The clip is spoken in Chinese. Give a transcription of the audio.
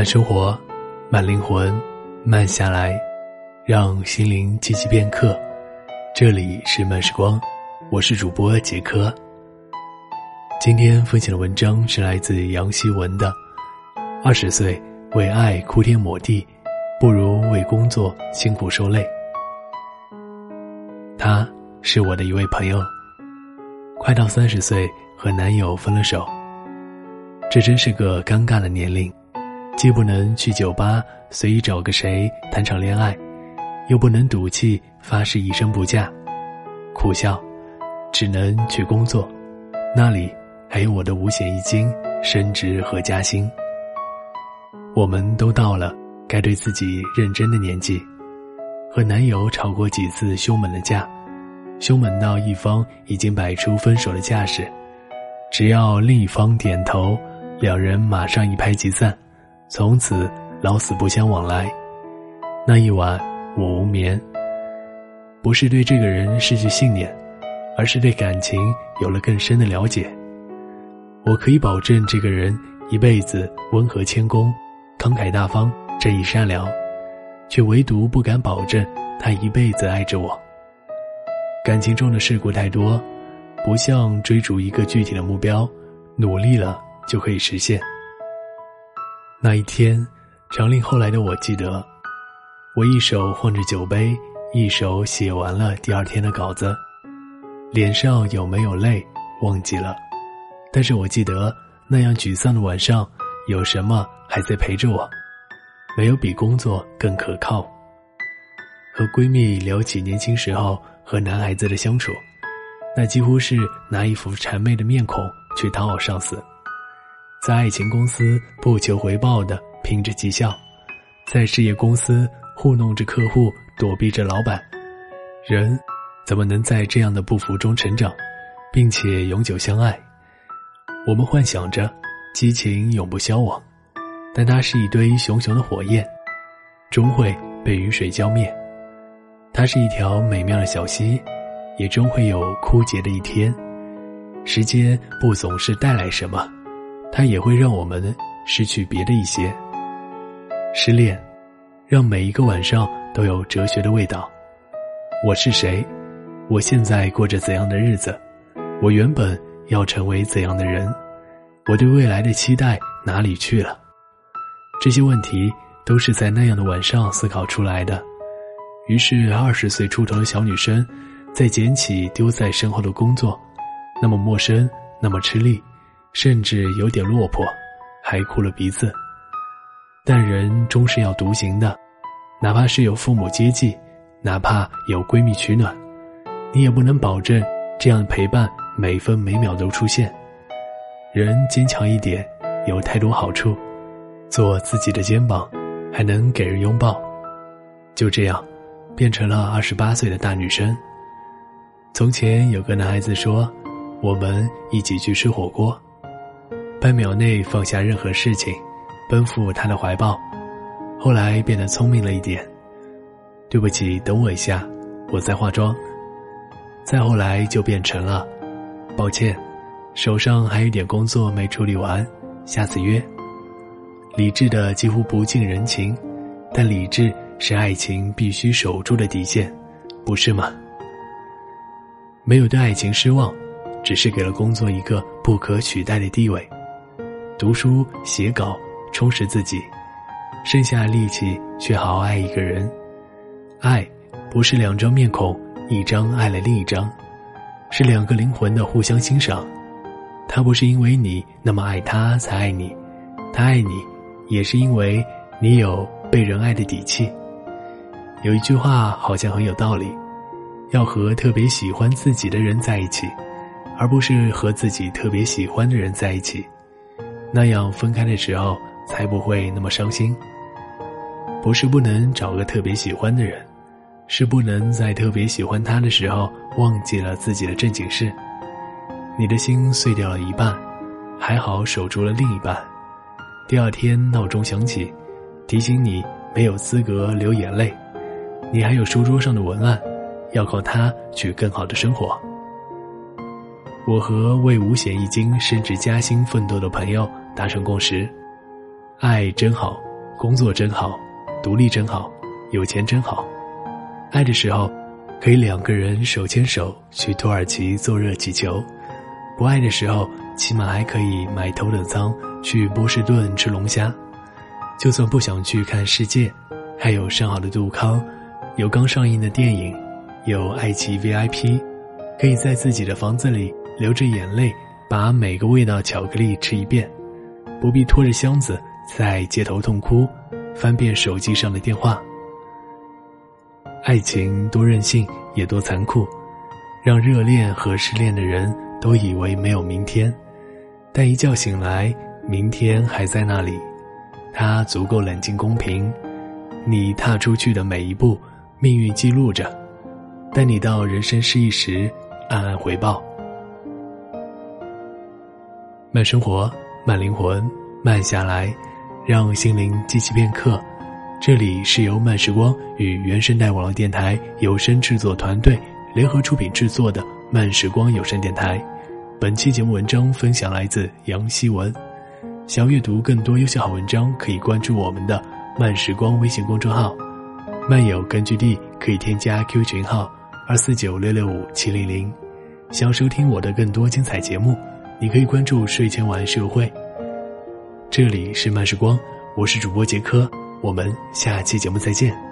慢生活，慢灵魂，慢下来，让心灵积极片刻。这里是慢时光，我是主播杰科。今天分享的文章是来自杨希文的《二十岁为爱哭天抹地，不如为工作辛苦受累》。他是我的一位朋友，快到三十岁，和男友分了手。这真是个尴尬的年龄，既不能去酒吧随意找个谁谈场恋爱，又不能赌气发誓一生不嫁，苦笑，只能去工作，那里还有我的五险一金、升职和加薪。我们都到了该对自己认真的年纪，和男友吵过几次凶猛的架，凶猛到一方已经摆出分手的架势，只要另一方点头。两人马上一拍即散，从此老死不相往来。那一晚我无眠，不是对这个人失去信念，而是对感情有了更深的了解。我可以保证这个人一辈子温和谦恭、慷慨大方、正义善良，却唯独不敢保证他一辈子爱着我。感情中的事故太多，不像追逐一个具体的目标，努力了。就可以实现。那一天，长令后来的我记得，我一手晃着酒杯，一手写完了第二天的稿子，脸上有没有泪忘记了，但是我记得那样沮丧的晚上，有什么还在陪着我？没有比工作更可靠。和闺蜜聊起年轻时候和男孩子的相处，那几乎是拿一副谄媚的面孔去讨好上司。在爱情公司不求回报的拼着绩效，在事业公司糊弄着客户躲避着老板，人怎么能在这样的不服中成长，并且永久相爱？我们幻想着激情永不消亡，但它是一堆熊熊的火焰，终会被雨水浇灭。它是一条美妙的小溪，也终会有枯竭的一天。时间不总是带来什么。它也会让我们失去别的一些。失恋，让每一个晚上都有哲学的味道。我是谁？我现在过着怎样的日子？我原本要成为怎样的人？我对未来的期待哪里去了？这些问题都是在那样的晚上思考出来的。于是，二十岁出头的小女生，在捡起丢在身后的工作，那么陌生，那么吃力。甚至有点落魄，还哭了鼻子。但人终是要独行的，哪怕是有父母接济，哪怕有闺蜜取暖，你也不能保证这样陪伴每分每秒都出现。人坚强一点，有太多好处。做自己的肩膀，还能给人拥抱。就这样，变成了二十八岁的大女生。从前有个男孩子说：“我们一起去吃火锅。”半秒内放下任何事情，奔赴他的怀抱。后来变得聪明了一点。对不起，等我一下，我在化妆。再后来就变成了，抱歉，手上还有点工作没处理完，下次约。理智的几乎不近人情，但理智是爱情必须守住的底线，不是吗？没有对爱情失望，只是给了工作一个不可取代的地位。读书写稿，充实自己，剩下力气去好好爱一个人。爱，不是两张面孔，一张爱了另一张，是两个灵魂的互相欣赏。他不是因为你那么爱他才爱你，他爱你，也是因为你有被人爱的底气。有一句话好像很有道理，要和特别喜欢自己的人在一起，而不是和自己特别喜欢的人在一起。那样分开的时候才不会那么伤心。不是不能找个特别喜欢的人，是不能在特别喜欢他的时候忘记了自己的正经事。你的心碎掉了一半，还好守住了另一半。第二天闹钟响起，提醒你没有资格流眼泪，你还有书桌上的文案，要靠它去更好的生活。我和为五险一金升职加薪奋斗的朋友。达成共识，爱真好，工作真好，独立真好，有钱真好。爱的时候，可以两个人手牵手去土耳其坐热气球；不爱的时候，起码还可以买头等舱去波士顿吃龙虾。就算不想去看世界，还有上好的杜康，有刚上映的电影，有爱奇艺 VIP，可以在自己的房子里流着眼泪，把每个味道巧克力吃一遍，不必拖着箱子在街头痛哭，翻遍手机上的电话。爱情多任性，也多残酷，让热恋和失恋的人都以为没有明天，但一觉醒来，明天还在那里。他足够冷静公平，你踏出去的每一步，命运记录着，待你到人生失意时，暗暗回报。慢生活，慢灵魂，慢下来，让心灵记起片刻。这里是由慢时光与原声带网络电台有声制作团队联合出品制作的慢时光有声电台。本期节目文章分享来自杨希文。想阅读更多优秀好文章，可以关注我们的慢时光微信公众号。漫友根据地可以添加 Q 群号二四九六六五七零零。想收听我的更多精彩节目，你可以关注睡前晚安社会。这里是慢时光，我是主播杰科，我们下期节目再见。